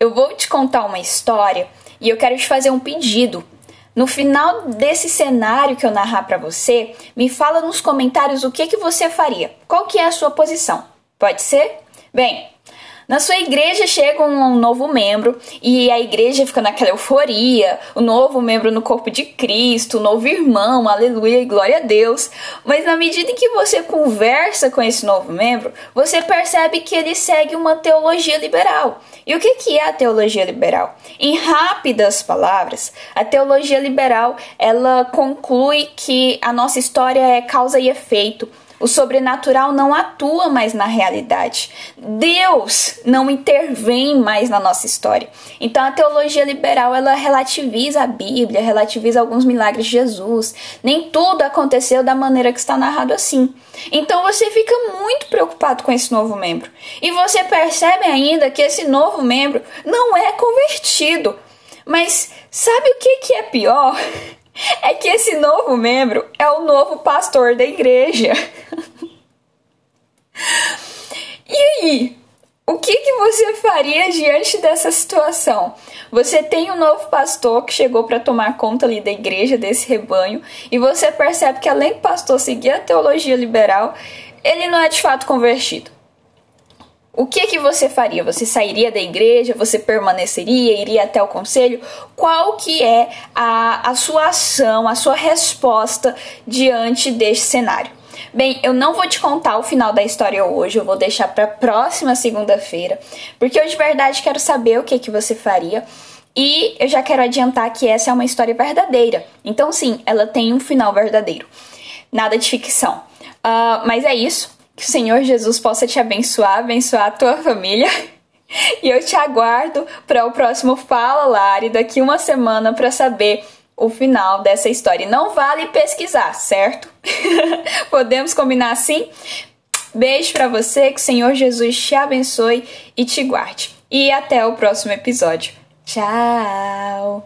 eu vou te contar uma história e eu quero te fazer um pedido. No final desse cenário que eu narrar para você, me fala nos comentários o que que você faria. Qual que é a sua posição? Pode ser? Bem, na sua igreja chega um novo membro e a igreja fica naquela euforia, o novo membro no corpo de Cristo, o novo irmão, aleluia e glória a Deus. Mas na medida em que você conversa com esse novo membro, você percebe que ele segue uma teologia liberal. E o que é a teologia liberal? Em rápidas palavras, a teologia liberal ela conclui que a nossa história é causa e efeito o sobrenatural não atua mais na realidade. Deus não intervém mais na nossa história. Então a teologia liberal ela relativiza a Bíblia, relativiza alguns milagres de Jesus. Nem tudo aconteceu da maneira que está narrado assim. Então você fica muito preocupado com esse novo membro. E você percebe ainda que esse novo membro não é convertido. Mas sabe o que, que é pior? é que esse novo membro é o novo pastor da igreja. e aí? O que, que você faria diante dessa situação? Você tem um novo pastor que chegou para tomar conta ali da igreja, desse rebanho, e você percebe que além do pastor seguir a teologia liberal, ele não é de fato convertido. O que que você faria? Você sairia da igreja? Você permaneceria? Iria até o conselho? Qual que é a, a sua ação, a sua resposta diante deste cenário? Bem, eu não vou te contar o final da história hoje, eu vou deixar para próxima segunda-feira, porque eu de verdade quero saber o que que você faria. E eu já quero adiantar que essa é uma história verdadeira. Então, sim, ela tem um final verdadeiro. Nada de ficção. Uh, mas é isso. Que o Senhor Jesus possa te abençoar, abençoar a tua família. E eu te aguardo para o próximo Fala Lari daqui uma semana para saber o final dessa história. Não vale pesquisar, certo? Podemos combinar assim? Beijo para você, que o Senhor Jesus te abençoe e te guarde. E até o próximo episódio. Tchau!